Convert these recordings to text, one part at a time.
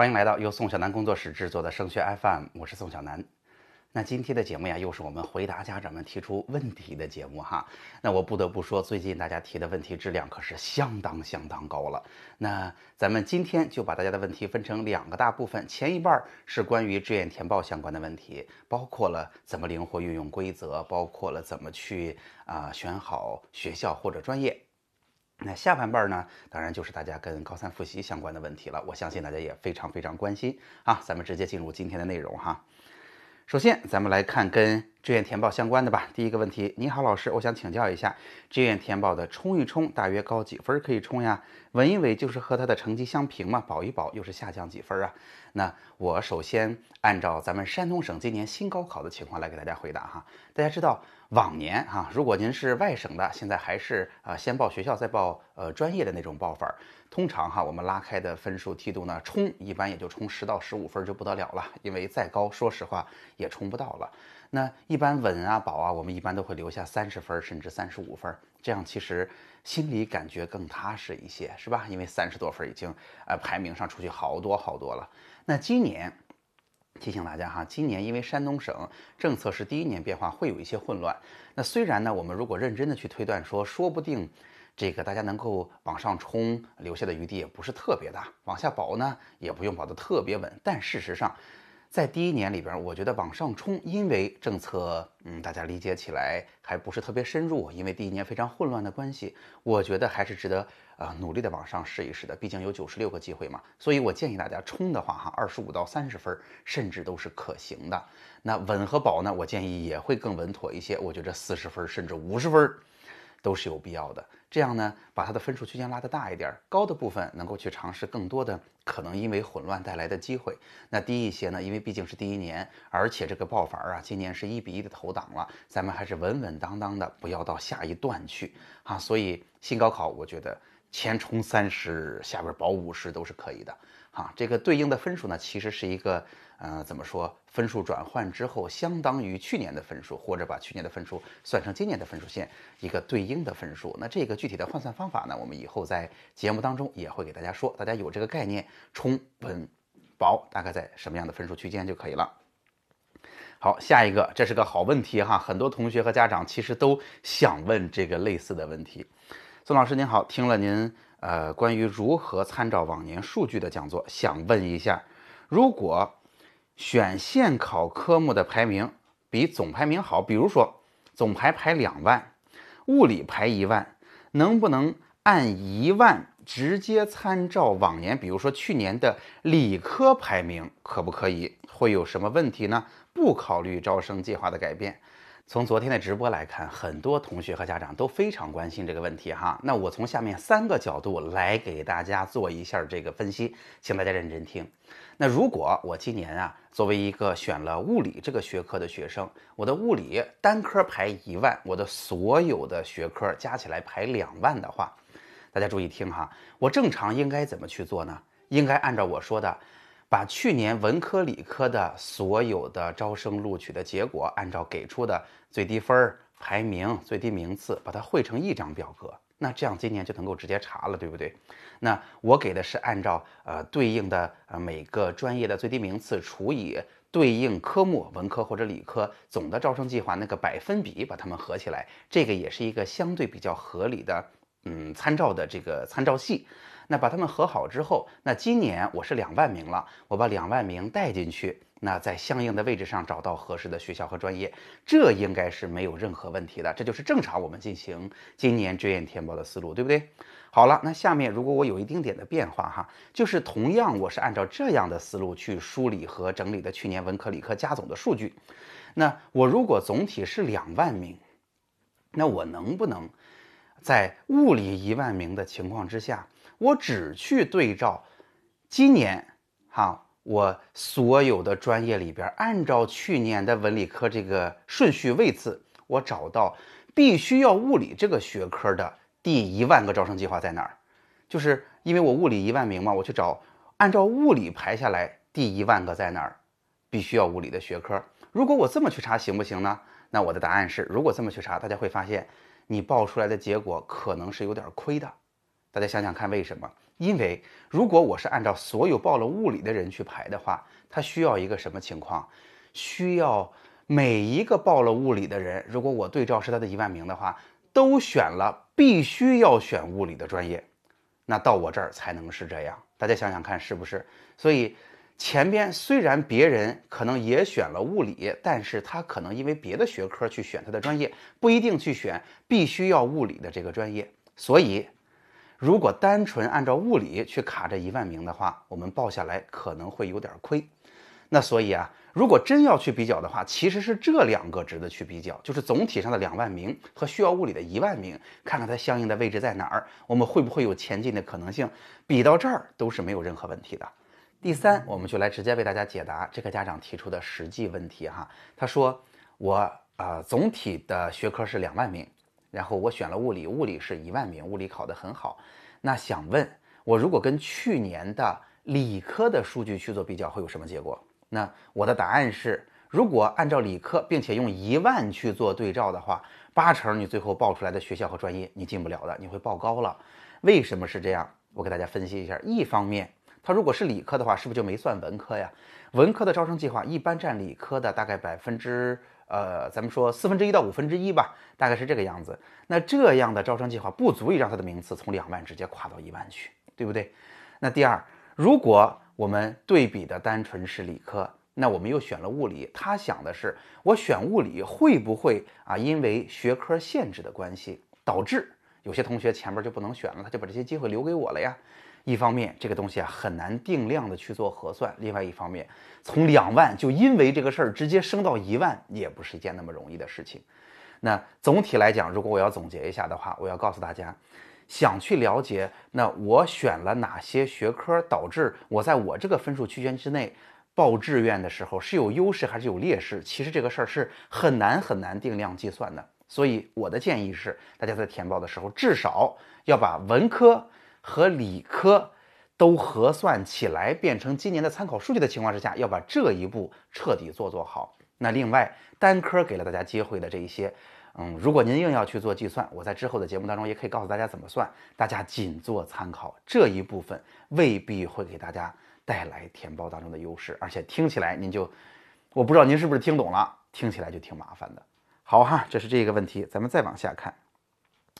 欢迎来到由宋小南工作室制作的升学 FM，我是宋小南。那今天的节目呀，又是我们回答家长们提出问题的节目哈。那我不得不说，最近大家提的问题质量可是相当相当高了。那咱们今天就把大家的问题分成两个大部分，前一半是关于志愿填报相关的问题，包括了怎么灵活运用规则，包括了怎么去啊选好学校或者专业。那下半半呢，当然就是大家跟高三复习相关的问题了。我相信大家也非常非常关心啊。咱们直接进入今天的内容哈。首先，咱们来看跟志愿填报相关的吧。第一个问题，你好，老师，我想请教一下，志愿填报的冲一冲大约高几分可以冲呀？稳一稳就是和他的成绩相平嘛，保一保又是下降几分啊？那我首先按照咱们山东省今年新高考的情况来给大家回答哈。大家知道。往年哈，如果您是外省的，现在还是啊先报学校再报呃专业的那种报法儿。通常哈，我们拉开的分数梯度呢，冲一般也就冲十到十五分就不得了了，因为再高，说实话也冲不到了。那一般稳啊保啊，我们一般都会留下三十分甚至三十五分，这样其实心里感觉更踏实一些，是吧？因为三十多分已经呃排名上出去好多好多了。那今年。提醒大家哈，今年因为山东省政策是第一年变化，会有一些混乱。那虽然呢，我们如果认真的去推断，说说不定这个大家能够往上冲，留下的余地也不是特别大；往下保呢，也不用保得特别稳。但事实上，在第一年里边，我觉得往上冲，因为政策，嗯，大家理解起来还不是特别深入，因为第一年非常混乱的关系，我觉得还是值得啊努力的往上试一试的。毕竟有九十六个机会嘛，所以我建议大家冲的话，哈，二十五到三十分，甚至都是可行的。那稳和保呢，我建议也会更稳妥一些。我觉得四十分甚至五十分。都是有必要的，这样呢，把它的分数区间拉得大一点，高的部分能够去尝试更多的可能因为混乱带来的机会。那低一些呢，因为毕竟是第一年，而且这个报法啊，今年是一比一的投档了，咱们还是稳稳当当的，不要到下一段去啊。所以新高考，我觉得前冲三十，下边保五十都是可以的。哈，这个对应的分数呢，其实是一个，呃，怎么说？分数转换之后，相当于去年的分数，或者把去年的分数算成今年的分数线，一个对应的分数。那这个具体的换算方法呢，我们以后在节目当中也会给大家说，大家有这个概念，冲稳保大概在什么样的分数区间就可以了。好，下一个，这是个好问题哈，很多同学和家长其实都想问这个类似的问题。宋老师您好，听了您。呃，关于如何参照往年数据的讲座，想问一下，如果选县考科目的排名比总排名好，比如说总排排两万，物理排一万，能不能按一万直接参照往年？比如说去年的理科排名，可不可以？会有什么问题呢？不考虑招生计划的改变。从昨天的直播来看，很多同学和家长都非常关心这个问题哈。那我从下面三个角度来给大家做一下这个分析，请大家认真听。那如果我今年啊，作为一个选了物理这个学科的学生，我的物理单科排一万，我的所有的学科加起来排两万的话，大家注意听哈，我正常应该怎么去做呢？应该按照我说的。把去年文科、理科的所有的招生录取的结果，按照给出的最低分儿、排名、最低名次，把它汇成一张表格。那这样今年就能够直接查了，对不对？那我给的是按照呃对应的呃每个专业的最低名次除以对应科目文科或者理科总的招生计划那个百分比，把它们合起来。这个也是一个相对比较合理的嗯参照的这个参照系。那把它们和好之后，那今年我是两万名了，我把两万名带进去，那在相应的位置上找到合适的学校和专业，这应该是没有任何问题的，这就是正常我们进行今年志愿填报的思路，对不对？好了，那下面如果我有一丁点的变化哈，就是同样我是按照这样的思路去梳理和整理的去年文科理科加总的数据，那我如果总体是两万名，那我能不能在物理一万名的情况之下？我只去对照今年哈，我所有的专业里边，按照去年的文理科这个顺序位次，我找到必须要物理这个学科的第一万个招生计划在哪儿？就是因为我物理一万名嘛，我去找按照物理排下来第一万个在哪儿？必须要物理的学科。如果我这么去查行不行呢？那我的答案是，如果这么去查，大家会发现你报出来的结果可能是有点亏的。大家想想看，为什么？因为如果我是按照所有报了物理的人去排的话，它需要一个什么情况？需要每一个报了物理的人，如果我对照是他的一万名的话，都选了必须要选物理的专业，那到我这儿才能是这样。大家想想看，是不是？所以前边虽然别人可能也选了物理，但是他可能因为别的学科去选他的专业，不一定去选必须要物理的这个专业。所以。如果单纯按照物理去卡这一万名的话，我们报下来可能会有点亏。那所以啊，如果真要去比较的话，其实是这两个值得去比较，就是总体上的两万名和需要物理的一万名，看看它相应的位置在哪儿，我们会不会有前进的可能性？比到这儿都是没有任何问题的。第三，我们就来直接为大家解答这个家长提出的实际问题哈。他说我啊，总体的学科是两万名。然后我选了物理，物理是一万名，物理考得很好。那想问我，如果跟去年的理科的数据去做比较，会有什么结果？那我的答案是，如果按照理科，并且用一万去做对照的话，八成你最后报出来的学校和专业你进不了的，你会报高了。为什么是这样？我给大家分析一下。一方面，它如果是理科的话，是不是就没算文科呀？文科的招生计划一般占理科的大概百分之。呃，咱们说四分之一到五分之一吧，大概是这个样子。那这样的招生计划不足以让他的名次从两万直接跨到一万去，对不对？那第二，如果我们对比的单纯是理科，那我们又选了物理，他想的是我选物理会不会啊？因为学科限制的关系，导致有些同学前面就不能选了，他就把这些机会留给我了呀。一方面，这个东西啊很难定量的去做核算；另外一方面，从两万就因为这个事儿直接升到一万，也不是一件那么容易的事情。那总体来讲，如果我要总结一下的话，我要告诉大家，想去了解那我选了哪些学科，导致我在我这个分数区间之内报志愿的时候是有优势还是有劣势，其实这个事儿是很难很难定量计算的。所以我的建议是，大家在填报的时候至少要把文科。和理科都核算起来，变成今年的参考数据的情况之下，要把这一步彻底做做好。那另外单科给了大家机会的这一些，嗯，如果您硬要去做计算，我在之后的节目当中也可以告诉大家怎么算，大家仅做参考。这一部分未必会给大家带来填报当中的优势，而且听起来您就，我不知道您是不是听懂了，听起来就挺麻烦的。好哈，这是这个问题，咱们再往下看。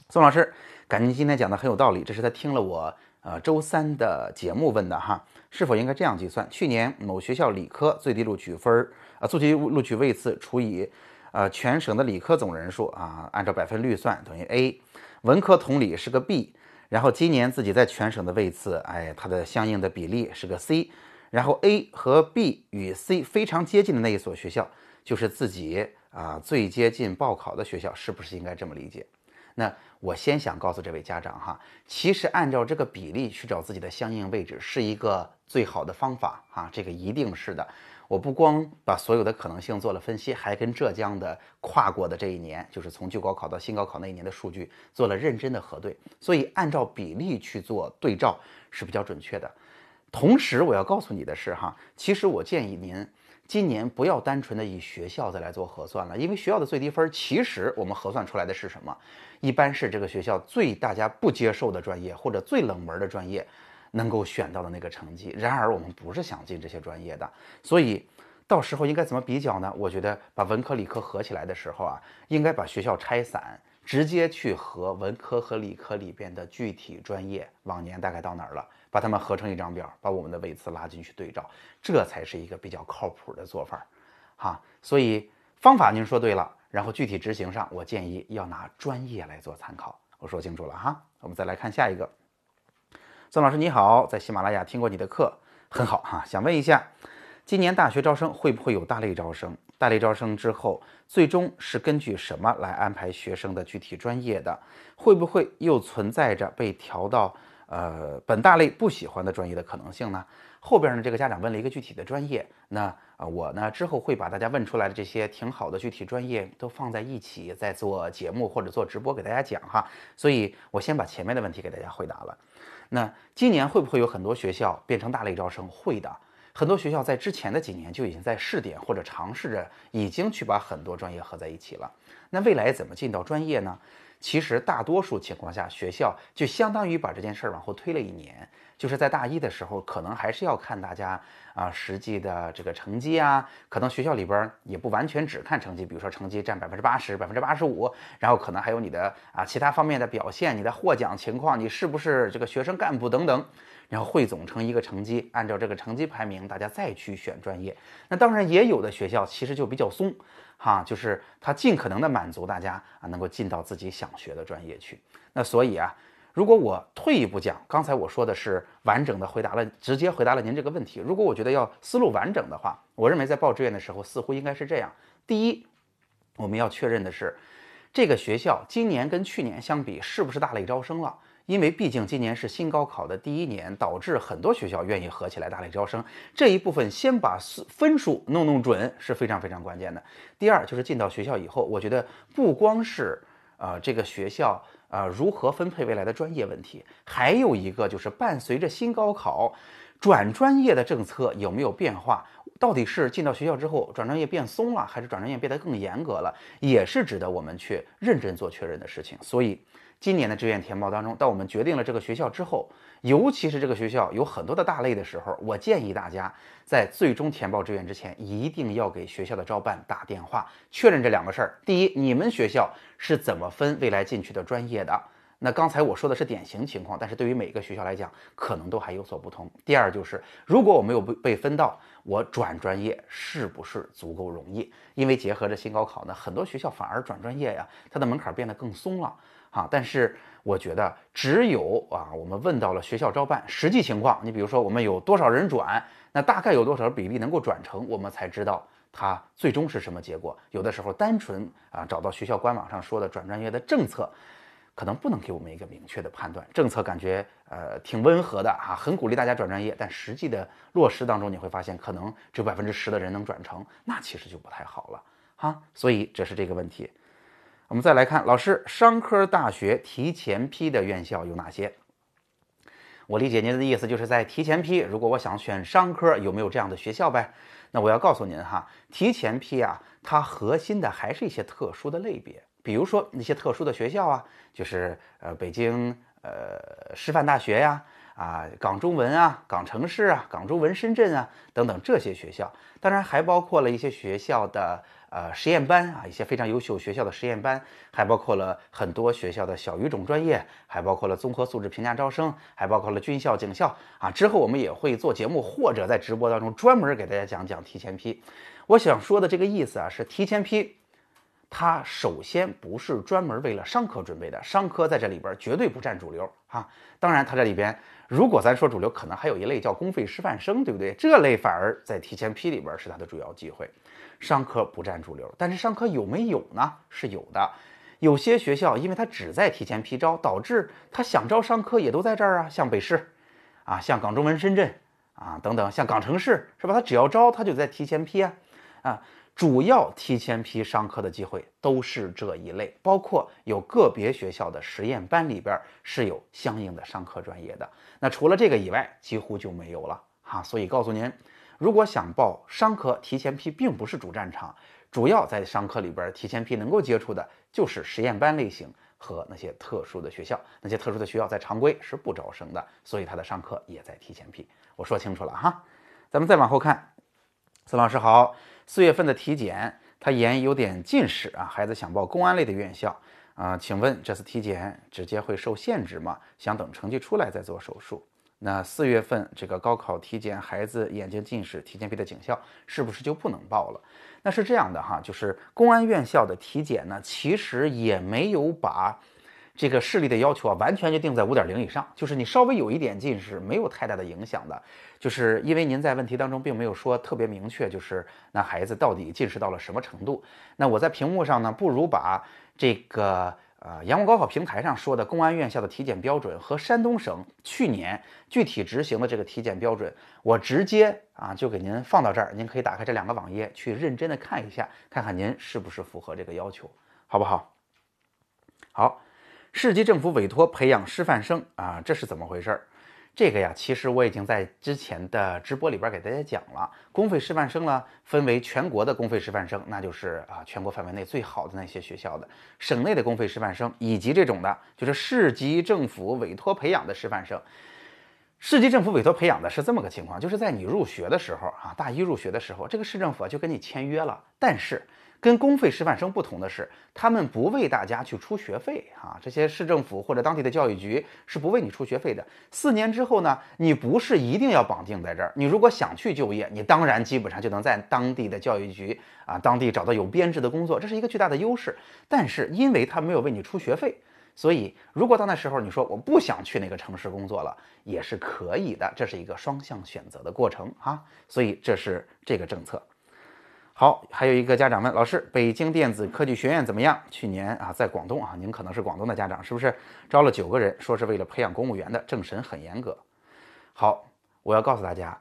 宋老师，感觉您今天讲的很有道理。这是他听了我呃周三的节目问的哈，是否应该这样计算？去年某学校理科最低录取分儿啊，最低录取位次除以呃全省的理科总人数啊，按照百分率算等于 A，文科同理是个 B，然后今年自己在全省的位次，哎，它的相应的比例是个 C，然后 A 和 B 与 C 非常接近的那一所学校，就是自己啊最接近报考的学校，是不是应该这么理解？那我先想告诉这位家长哈，其实按照这个比例去找自己的相应位置是一个最好的方法哈，这个一定是的。我不光把所有的可能性做了分析，还跟浙江的跨过的这一年，就是从旧高考到新高考那一年的数据做了认真的核对，所以按照比例去做对照是比较准确的。同时我要告诉你的是哈，其实我建议您。今年不要单纯的以学校再来做核算了，因为学校的最低分，其实我们核算出来的是什么？一般是这个学校最大家不接受的专业或者最冷门的专业，能够选到的那个成绩。然而我们不是想进这些专业的，所以到时候应该怎么比较呢？我觉得把文科理科合起来的时候啊，应该把学校拆散，直接去和文科和理科里边的具体专业往年大概到哪儿了。把它们合成一张表，把我们的位次拉进去对照，这才是一个比较靠谱的做法，哈。所以方法您说对了，然后具体执行上，我建议要拿专业来做参考。我说清楚了哈，我们再来看下一个。孙老师你好，在喜马拉雅听过你的课，很好哈。想问一下，今年大学招生会不会有大类招生？大类招生之后，最终是根据什么来安排学生的具体专业的？会不会又存在着被调到？呃，本大类不喜欢的专业的可能性呢？后边呢，这个家长问了一个具体的专业，那啊，我呢之后会把大家问出来的这些挺好的具体专业都放在一起，再做节目或者做直播给大家讲哈。所以我先把前面的问题给大家回答了。那今年会不会有很多学校变成大类招生？会的，很多学校在之前的几年就已经在试点或者尝试着，已经去把很多专业合在一起了。那未来怎么进到专业呢？其实大多数情况下，学校就相当于把这件事儿往后推了一年。就是在大一的时候，可能还是要看大家啊实际的这个成绩啊，可能学校里边也不完全只看成绩，比如说成绩占百分之八十、百分之八十五，然后可能还有你的啊其他方面的表现，你的获奖情况，你是不是这个学生干部等等，然后汇总成一个成绩，按照这个成绩排名，大家再去选专业。那当然也有的学校其实就比较松，哈，就是他尽可能的满足大家啊能够进到自己想学的专业去。那所以啊。如果我退一步讲，刚才我说的是完整的回答了，直接回答了您这个问题。如果我觉得要思路完整的话，我认为在报志愿的时候似乎应该是这样：第一，我们要确认的是，这个学校今年跟去年相比是不是大类招生了？因为毕竟今年是新高考的第一年，导致很多学校愿意合起来大力招生。这一部分先把分数弄弄准是非常非常关键的。第二就是进到学校以后，我觉得不光是呃这个学校。啊，如何分配未来的专业问题？还有一个就是伴随着新高考，转专业的政策有没有变化？到底是进到学校之后转专业变松了，还是转专业变得更严格了？也是值得我们去认真做确认的事情。所以。今年的志愿填报当中，当我们决定了这个学校之后，尤其是这个学校有很多的大类的时候，我建议大家在最终填报志愿之前，一定要给学校的招办打电话，确认这两个事儿。第一，你们学校是怎么分未来进去的专业的？那刚才我说的是典型情况，但是对于每个学校来讲，可能都还有所不同。第二，就是如果我没有被被分到，我转专业是不是足够容易？因为结合着新高考呢，很多学校反而转专业呀，它的门槛变得更松了。啊，但是我觉得只有啊，我们问到了学校招办实际情况，你比如说我们有多少人转，那大概有多少比例能够转成，我们才知道它最终是什么结果。有的时候单纯啊找到学校官网上说的转专业的政策，可能不能给我们一个明确的判断。政策感觉呃挺温和的啊，很鼓励大家转专业，但实际的落实当中你会发现，可能只有百分之十的人能转成，那其实就不太好了哈。所以这是这个问题。我们再来看，老师，商科大学提前批的院校有哪些？我理解您的意思，就是在提前批。如果我想选商科，有没有这样的学校呗？那我要告诉您哈，提前批啊，它核心的还是一些特殊的类别，比如说那些特殊的学校啊，就是呃北京呃师范大学呀，啊港中文啊，港城市啊，港中文深圳啊等等这些学校，当然还包括了一些学校的。呃，实验班啊，一些非常优秀学校的实验班，还包括了很多学校的小语种专业，还包括了综合素质评价招生，还包括了军校、警校啊。之后我们也会做节目，或者在直播当中专门给大家讲讲提前批。我想说的这个意思啊，是提前批，它首先不是专门为了商科准备的，商科在这里边绝对不占主流啊。当然，它这里边如果咱说主流，可能还有一类叫公费师范生，对不对？这类反而在提前批里边是它的主要机会。商科不占主流，但是商科有没有呢？是有的。有些学校因为它只在提前批招，导致他想招商科也都在这儿啊，像北师，啊，像港中文深圳，啊等等，像港城市是吧？他只要招，他就在提前批啊，啊，主要提前批商科的机会都是这一类，包括有个别学校的实验班里边是有相应的商科专业的。那除了这个以外，几乎就没有了哈。所以告诉您。如果想报商科，提前批并不是主战场，主要在商科里边提前批能够接触的就是实验班类型和那些特殊的学校，那些特殊的学校在常规是不招生的，所以他的商科也在提前批。我说清楚了哈，咱们再往后看，孙老师好，四月份的体检，他眼有点近视啊，孩子想报公安类的院校啊，请问这次体检直接会受限制吗？想等成绩出来再做手术。那四月份这个高考体检，孩子眼睛近视，提前批的警校是不是就不能报了？那是这样的哈，就是公安院校的体检呢，其实也没有把这个视力的要求啊完全就定在五点零以上，就是你稍微有一点近视，没有太大的影响的。就是因为您在问题当中并没有说特别明确，就是那孩子到底近视到了什么程度？那我在屏幕上呢，不如把这个。啊，阳光高考平台上说的公安院校的体检标准和山东省去年具体执行的这个体检标准，我直接啊就给您放到这儿，您可以打开这两个网页去认真的看一下，看看您是不是符合这个要求，好不好？好，市级政府委托培养师范生啊，这是怎么回事儿？这个呀，其实我已经在之前的直播里边给大家讲了。公费师范生呢，分为全国的公费师范生，那就是啊全国范围内最好的那些学校的；省内的公费师范生，以及这种的，就是市级政府委托培养的师范生。市级政府委托培养的是这么个情况，就是在你入学的时候啊，大一入学的时候，这个市政府就跟你签约了，但是。跟公费师范生不同的是，他们不为大家去出学费啊。这些市政府或者当地的教育局是不为你出学费的。四年之后呢，你不是一定要绑定在这儿。你如果想去就业，你当然基本上就能在当地的教育局啊，当地找到有编制的工作，这是一个巨大的优势。但是因为他没有为你出学费，所以如果到那时候你说我不想去那个城市工作了，也是可以的。这是一个双向选择的过程啊。所以这是这个政策。好，还有一个家长问老师，北京电子科技学院怎么样？去年啊，在广东啊，您可能是广东的家长，是不是招了九个人，说是为了培养公务员的，政审很严格。好，我要告诉大家，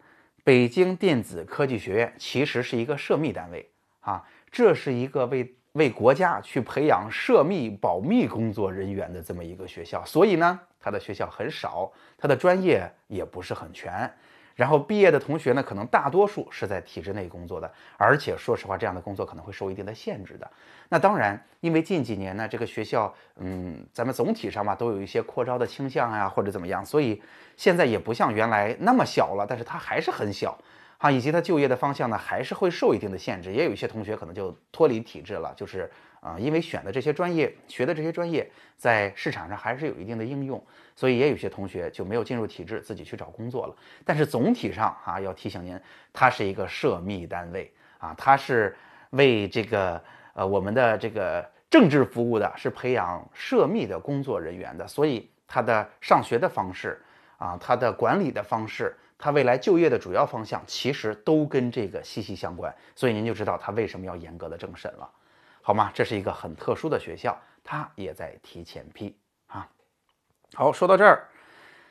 北京电子科技学院其实是一个涉密单位啊，这是一个为为国家去培养涉密保密工作人员的这么一个学校，所以呢，它的学校很少，它的专业也不是很全。然后毕业的同学呢，可能大多数是在体制内工作的，而且说实话，这样的工作可能会受一定的限制的。那当然，因为近几年呢，这个学校，嗯，咱们总体上吧，都有一些扩招的倾向啊，或者怎么样，所以现在也不像原来那么小了，但是它还是很小。啊，以及他就业的方向呢，还是会受一定的限制，也有一些同学可能就脱离体制了，就是啊，因为选的这些专业，学的这些专业，在市场上还是有一定的应用，所以也有些同学就没有进入体制，自己去找工作了。但是总体上啊，要提醒您，它是一个涉密单位啊，它是为这个呃我们的这个政治服务的，是培养涉密的工作人员的，所以它的上学的方式啊，它的管理的方式。他未来就业的主要方向其实都跟这个息息相关，所以您就知道他为什么要严格的政审了，好吗？这是一个很特殊的学校，他也在提前批啊。好，说到这儿，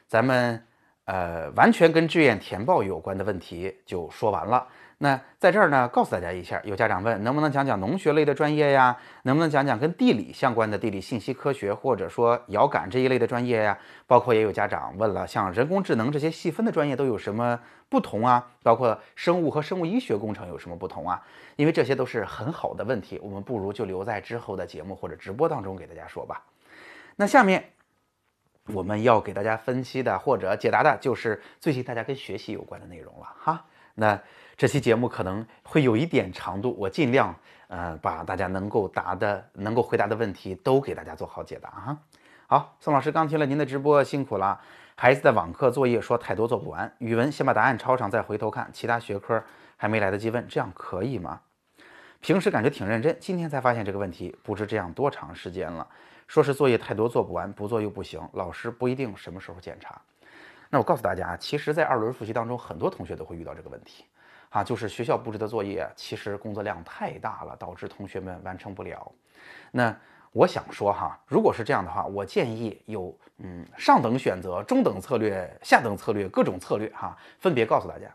咱们呃完全跟志愿填报有关的问题就说完了。那在这儿呢，告诉大家一下，有家长问，能不能讲讲农学类的专业呀？能不能讲讲跟地理相关的地理信息科学，或者说遥感这一类的专业呀？包括也有家长问了，像人工智能这些细分的专业都有什么不同啊？包括生物和生物医学工程有什么不同啊？因为这些都是很好的问题，我们不如就留在之后的节目或者直播当中给大家说吧。那下面我们要给大家分析的或者解答的就是最近大家跟学习有关的内容了哈。那。这期节目可能会有一点长度，我尽量呃把大家能够答的、能够回答的问题都给大家做好解答哈。好，宋老师刚听了您的直播，辛苦了。孩子的网课作业说太多做不完，语文先把答案抄上再回头看，其他学科还没来得及问，这样可以吗？平时感觉挺认真，今天才发现这个问题，不知这样多长时间了。说是作业太多做不完，不做又不行，老师不一定什么时候检查。那我告诉大家，其实，在二轮复习当中，很多同学都会遇到这个问题。啊，就是学校布置的作业，其实工作量太大了，导致同学们完成不了。那我想说哈，如果是这样的话，我建议有嗯上等选择、中等策略、下等策略各种策略哈，分别告诉大家。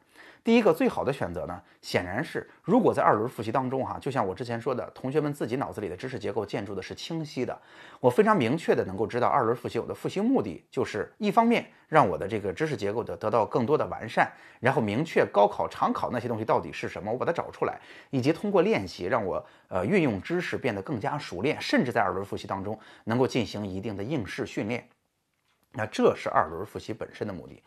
第一个最好的选择呢，显然是如果在二轮复习当中哈，就像我之前说的，同学们自己脑子里的知识结构建筑的是清晰的，我非常明确的能够知道二轮复习我的复习目的就是一方面让我的这个知识结构的得到更多的完善，然后明确高考常考那些东西到底是什么，我把它找出来，以及通过练习让我呃运用知识变得更加熟练，甚至在二轮复习当中能够进行一定的应试训练，那这是二轮复习本身的目的。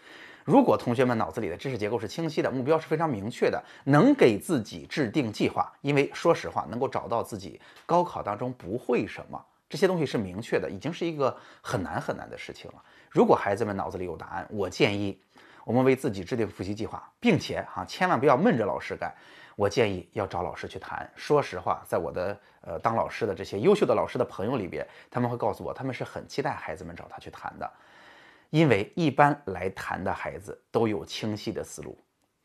如果同学们脑子里的知识结构是清晰的，目标是非常明确的，能给自己制定计划，因为说实话，能够找到自己高考当中不会什么，这些东西是明确的，已经是一个很难很难的事情了。如果孩子们脑子里有答案，我建议我们为自己制定复习计划，并且哈，千万不要闷着老师干。我建议要找老师去谈。说实话，在我的呃当老师的这些优秀的老师的朋友里边，他们会告诉我，他们是很期待孩子们找他去谈的。因为一般来谈的孩子都有清晰的思路，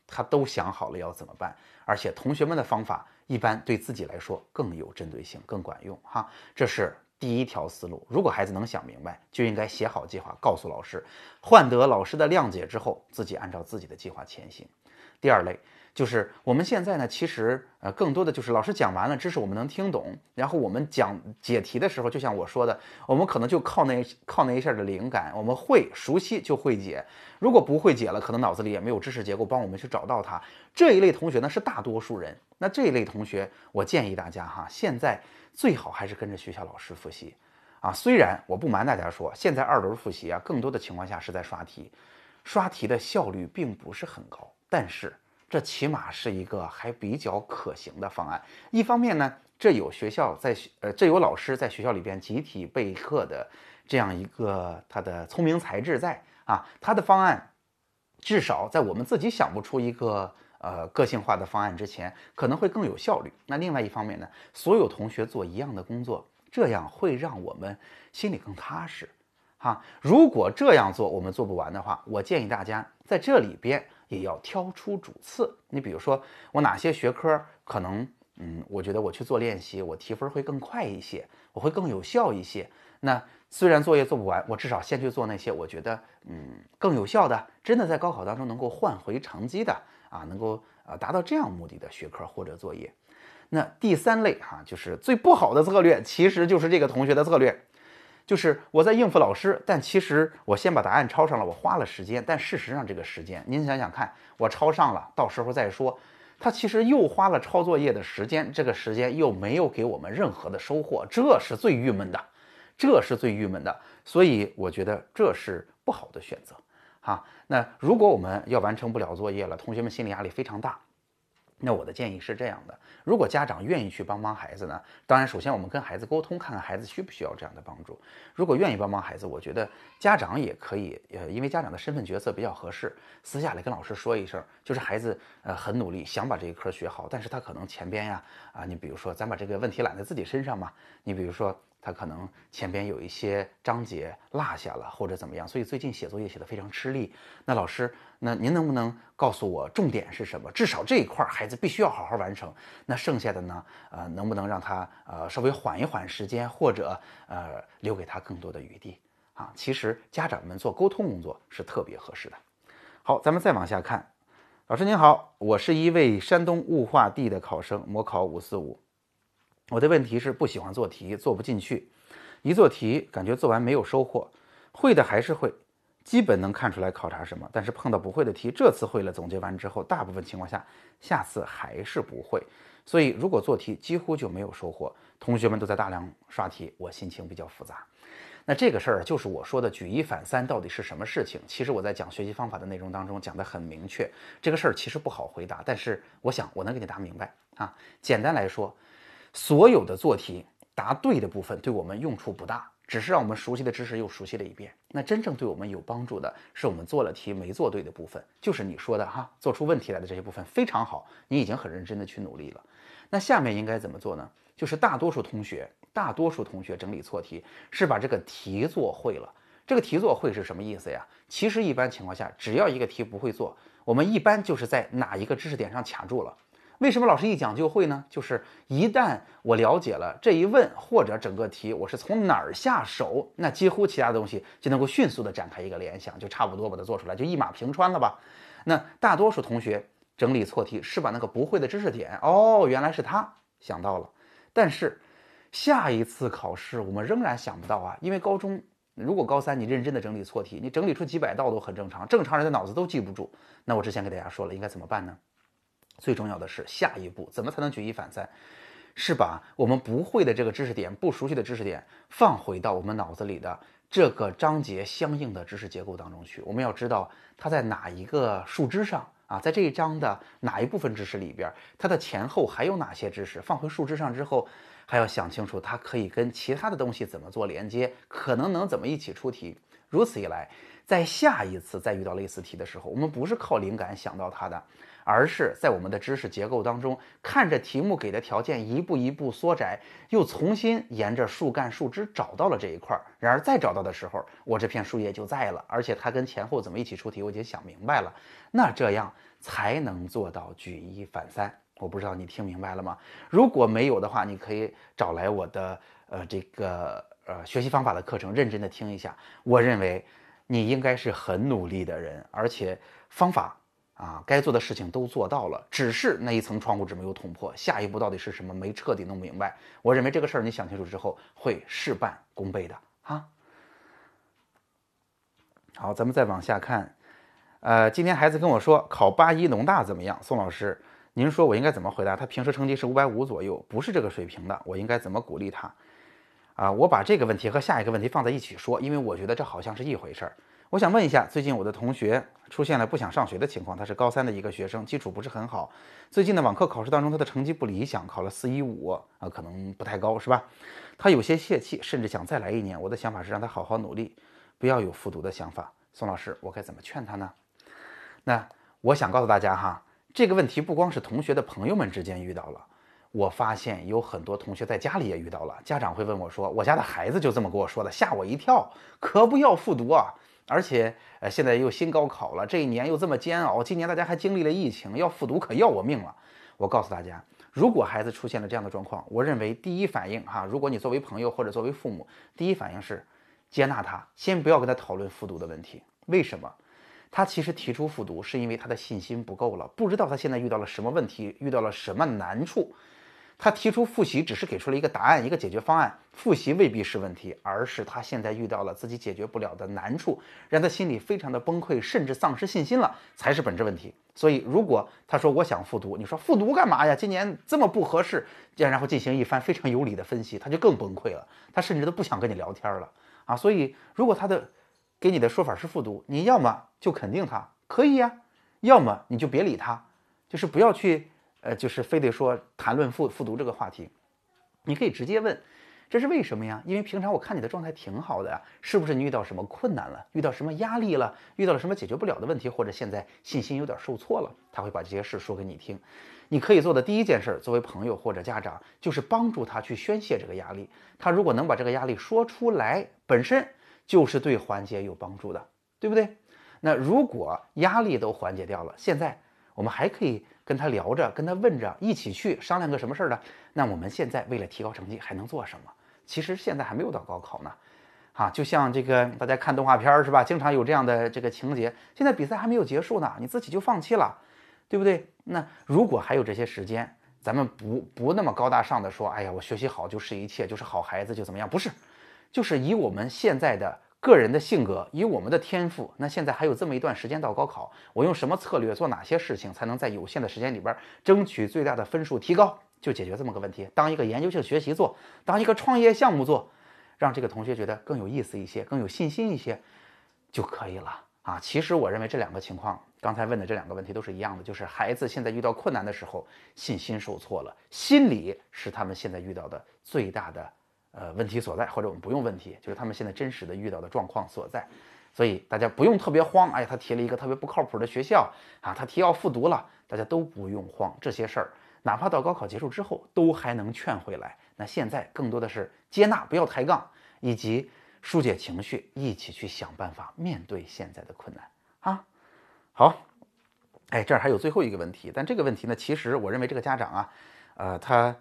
他都想好了要怎么办，而且同学们的方法一般对自己来说更有针对性、更管用哈。这是第一条思路。如果孩子能想明白，就应该写好计划，告诉老师，换得老师的谅解之后，自己按照自己的计划前行。第二类就是我们现在呢，其实呃，更多的就是老师讲完了知识，我们能听懂，然后我们讲解题的时候，就像我说的，我们可能就靠那靠那一下的灵感，我们会熟悉就会解。如果不会解了，可能脑子里也没有知识结构帮我们去找到它。这一类同学呢是大多数人。那这一类同学，我建议大家哈，现在最好还是跟着学校老师复习啊。虽然我不瞒大家说，现在二轮复习啊，更多的情况下是在刷题，刷题的效率并不是很高，但是。这起码是一个还比较可行的方案。一方面呢，这有学校在呃，这有老师在学校里边集体备课的这样一个他的聪明才智在啊，他的方案至少在我们自己想不出一个呃个性化的方案之前，可能会更有效率。那另外一方面呢，所有同学做一样的工作，这样会让我们心里更踏实。哈，如果这样做我们做不完的话，我建议大家在这里边。也要挑出主次。你比如说，我哪些学科可能，嗯，我觉得我去做练习，我提分会更快一些，我会更有效一些。那虽然作业做不完，我至少先去做那些我觉得，嗯，更有效的，真的在高考当中能够换回成绩的啊，能够啊达到这样目的的学科或者作业。那第三类哈，就是最不好的策略，其实就是这个同学的策略。就是我在应付老师，但其实我先把答案抄上了，我花了时间，但事实上这个时间，您想想看，我抄上了，到时候再说，他其实又花了抄作业的时间，这个时间又没有给我们任何的收获，这是最郁闷的，这是最郁闷的，所以我觉得这是不好的选择，哈。那如果我们要完成不了作业了，同学们心理压力非常大。那我的建议是这样的：如果家长愿意去帮帮孩子呢，当然首先我们跟孩子沟通，看看孩子需不需要这样的帮助。如果愿意帮帮孩子，我觉得家长也可以，呃，因为家长的身份角色比较合适，私下里跟老师说一声，就是孩子呃很努力，想把这一科学好，但是他可能前边呀，啊，你比如说咱把这个问题揽在自己身上嘛，你比如说。他可能前边有一些章节落下了，或者怎么样，所以最近写作业写得非常吃力。那老师，那您能不能告诉我重点是什么？至少这一块孩子必须要好好完成。那剩下的呢？呃，能不能让他呃稍微缓一缓时间，或者呃留给他更多的余地啊？其实家长们做沟通工作是特别合适的。好，咱们再往下看。老师您好，我是一位山东物化地的考生，模考五四五。我的问题是不喜欢做题，做不进去，一做题感觉做完没有收获，会的还是会，基本能看出来考察什么，但是碰到不会的题，这次会了，总结完之后，大部分情况下下次还是不会，所以如果做题几乎就没有收获，同学们都在大量刷题，我心情比较复杂。那这个事儿就是我说的举一反三到底是什么事情？其实我在讲学习方法的内容当中讲得很明确，这个事儿其实不好回答，但是我想我能给你答明白啊。简单来说。所有的做题答对的部分对我们用处不大，只是让我们熟悉的知识又熟悉了一遍。那真正对我们有帮助的是我们做了题没做对的部分，就是你说的哈，做出问题来的这些部分非常好，你已经很认真的去努力了。那下面应该怎么做呢？就是大多数同学，大多数同学整理错题是把这个题做会了。这个题做会是什么意思呀？其实一般情况下，只要一个题不会做，我们一般就是在哪一个知识点上卡住了。为什么老师一讲就会呢？就是一旦我了解了这一问或者整个题，我是从哪儿下手，那几乎其他东西就能够迅速的展开一个联想，就差不多把它做出来，就一马平川了吧？那大多数同学整理错题是把那个不会的知识点，哦，原来是他想到了，但是下一次考试我们仍然想不到啊，因为高中如果高三你认真的整理错题，你整理出几百道都很正常，正常人的脑子都记不住。那我之前给大家说了，应该怎么办呢？最重要的是下一步怎么才能举一反三？是把我们不会的这个知识点、不熟悉的知识点放回到我们脑子里的这个章节相应的知识结构当中去。我们要知道它在哪一个树枝上啊，在这一章的哪一部分知识里边，它的前后还有哪些知识？放回树枝上之后，还要想清楚它可以跟其他的东西怎么做连接，可能能怎么一起出题。如此一来，在下一次再遇到类似题的时候，我们不是靠灵感想到它的。而是在我们的知识结构当中，看着题目给的条件一步一步缩窄，又重新沿着树干、树枝找到了这一块儿。然而再找到的时候，我这片树叶就在了，而且它跟前后怎么一起出题，我已经想明白了。那这样才能做到举一反三。我不知道你听明白了吗？如果没有的话，你可以找来我的呃这个呃学习方法的课程，认真的听一下。我认为你应该是很努力的人，而且方法。啊，该做的事情都做到了，只是那一层窗户纸没有捅破。下一步到底是什么，没彻底弄明白。我认为这个事儿你想清楚之后，会事半功倍的啊。好，咱们再往下看。呃，今天孩子跟我说考八一农大怎么样？宋老师，您说我应该怎么回答？他平时成绩是五百五左右，不是这个水平的，我应该怎么鼓励他？啊，我把这个问题和下一个问题放在一起说，因为我觉得这好像是一回事儿。我想问一下，最近我的同学出现了不想上学的情况。他是高三的一个学生，基础不是很好。最近的网课考试当中，他的成绩不理想，考了四一五啊，可能不太高，是吧？他有些泄气，甚至想再来一年。我的想法是让他好好努力，不要有复读的想法。宋老师，我该怎么劝他呢？那我想告诉大家哈，这个问题不光是同学的朋友们之间遇到了，我发现有很多同学在家里也遇到了。家长会问我说：“我家的孩子就这么跟我说的，吓我一跳，可不要复读啊！”而且，呃，现在又新高考了，这一年又这么煎熬，今年大家还经历了疫情，要复读可要我命了。我告诉大家，如果孩子出现了这样的状况，我认为第一反应哈，如果你作为朋友或者作为父母，第一反应是接纳他，先不要跟他讨论复读的问题。为什么？他其实提出复读是因为他的信心不够了，不知道他现在遇到了什么问题，遇到了什么难处。他提出复习，只是给出了一个答案，一个解决方案。复习未必是问题，而是他现在遇到了自己解决不了的难处，让他心里非常的崩溃，甚至丧失信心了，才是本质问题。所以，如果他说我想复读，你说复读干嘛呀？今年这么不合适，然后进行一番非常有理的分析，他就更崩溃了，他甚至都不想跟你聊天了啊！所以，如果他的给你的说法是复读，你要么就肯定他可以呀，要么你就别理他，就是不要去。呃，就是非得说谈论复复读这个话题，你可以直接问，这是为什么呀？因为平常我看你的状态挺好的呀，是不是你遇到什么困难了，遇到什么压力了，遇到了什么解决不了的问题，或者现在信心有点受挫了？他会把这些事说给你听。你可以做的第一件事，作为朋友或者家长，就是帮助他去宣泄这个压力。他如果能把这个压力说出来，本身就是对缓解有帮助的，对不对？那如果压力都缓解掉了，现在我们还可以。跟他聊着，跟他问着，一起去商量个什么事儿呢？那我们现在为了提高成绩还能做什么？其实现在还没有到高考呢，啊，就像这个大家看动画片儿是吧？经常有这样的这个情节。现在比赛还没有结束呢，你自己就放弃了，对不对？那如果还有这些时间，咱们不不那么高大上的说，哎呀，我学习好就是一切，就是好孩子就怎么样？不是，就是以我们现在的。个人的性格，以我们的天赋，那现在还有这么一段时间到高考，我用什么策略做哪些事情，才能在有限的时间里边争取最大的分数提高，就解决这么个问题。当一个研究性学习做，当一个创业项目做，让这个同学觉得更有意思一些，更有信心一些，就可以了啊。其实我认为这两个情况，刚才问的这两个问题都是一样的，就是孩子现在遇到困难的时候，信心受挫了，心理是他们现在遇到的最大的。呃，问题所在，或者我们不用问题，就是他们现在真实的遇到的状况所在，所以大家不用特别慌。哎，他提了一个特别不靠谱的学校啊，他提要复读了，大家都不用慌。这些事儿，哪怕到高考结束之后，都还能劝回来。那现在更多的是接纳，不要抬杠，以及疏解情绪，一起去想办法面对现在的困难啊。好，哎，这儿还有最后一个问题，但这个问题呢，其实我认为这个家长啊，呃，他，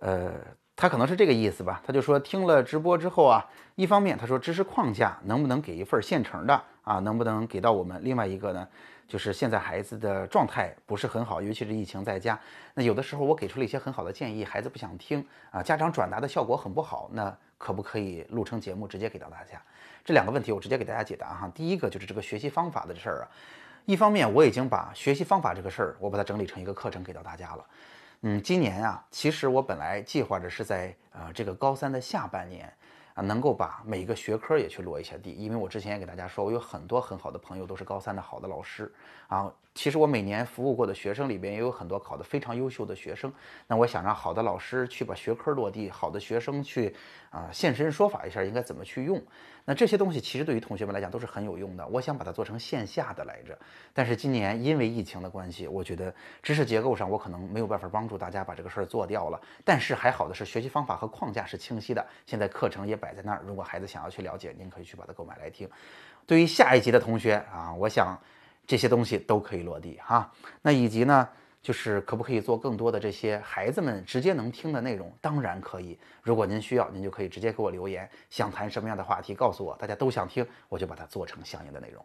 呃。他可能是这个意思吧，他就说听了直播之后啊，一方面他说知识框架能不能给一份现成的啊，能不能给到我们？另外一个呢，就是现在孩子的状态不是很好，尤其是疫情在家，那有的时候我给出了一些很好的建议，孩子不想听啊，家长转达的效果很不好，那可不可以录成节目直接给到大家？这两个问题我直接给大家解答哈。第一个就是这个学习方法的事儿啊，一方面我已经把学习方法这个事儿我把它整理成一个课程给到大家了。嗯，今年啊，其实我本来计划着是在呃这个高三的下半年啊，能够把每一个学科也去落一下地，因为我之前也给大家说，我有很多很好的朋友都是高三的好的老师啊。其实我每年服务过的学生里边也有很多考得非常优秀的学生，那我想让好的老师去把学科落地，好的学生去啊现身说法一下应该怎么去用。那这些东西其实对于同学们来讲都是很有用的。我想把它做成线下的来着，但是今年因为疫情的关系，我觉得知识结构上我可能没有办法帮助大家把这个事儿做掉了。但是还好的是学习方法和框架是清晰的，现在课程也摆在那儿，如果孩子想要去了解，您可以去把它购买来听。对于下一级的同学啊，我想。这些东西都可以落地哈，那以及呢，就是可不可以做更多的这些孩子们直接能听的内容？当然可以。如果您需要，您就可以直接给我留言，想谈什么样的话题告诉我，大家都想听，我就把它做成相应的内容。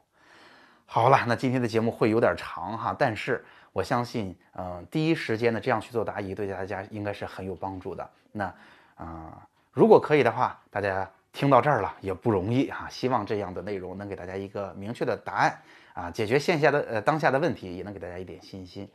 好了，那今天的节目会有点长哈，但是我相信，嗯，第一时间的这样去做答疑，对大家应该是很有帮助的。那，嗯，如果可以的话，大家听到这儿了也不容易哈，希望这样的内容能给大家一个明确的答案啊，解决线下的呃当下的问题，也能给大家一点信心。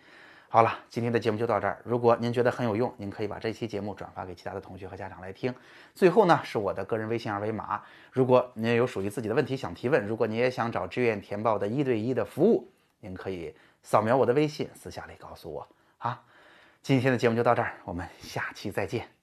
好了，今天的节目就到这儿。如果您觉得很有用，您可以把这期节目转发给其他的同学和家长来听。最后呢，是我的个人微信二维码。如果您有属于自己的问题想提问，如果您也想找志愿填报的一对一的服务，您可以扫描我的微信，私下里告诉我啊。今天的节目就到这儿，我们下期再见。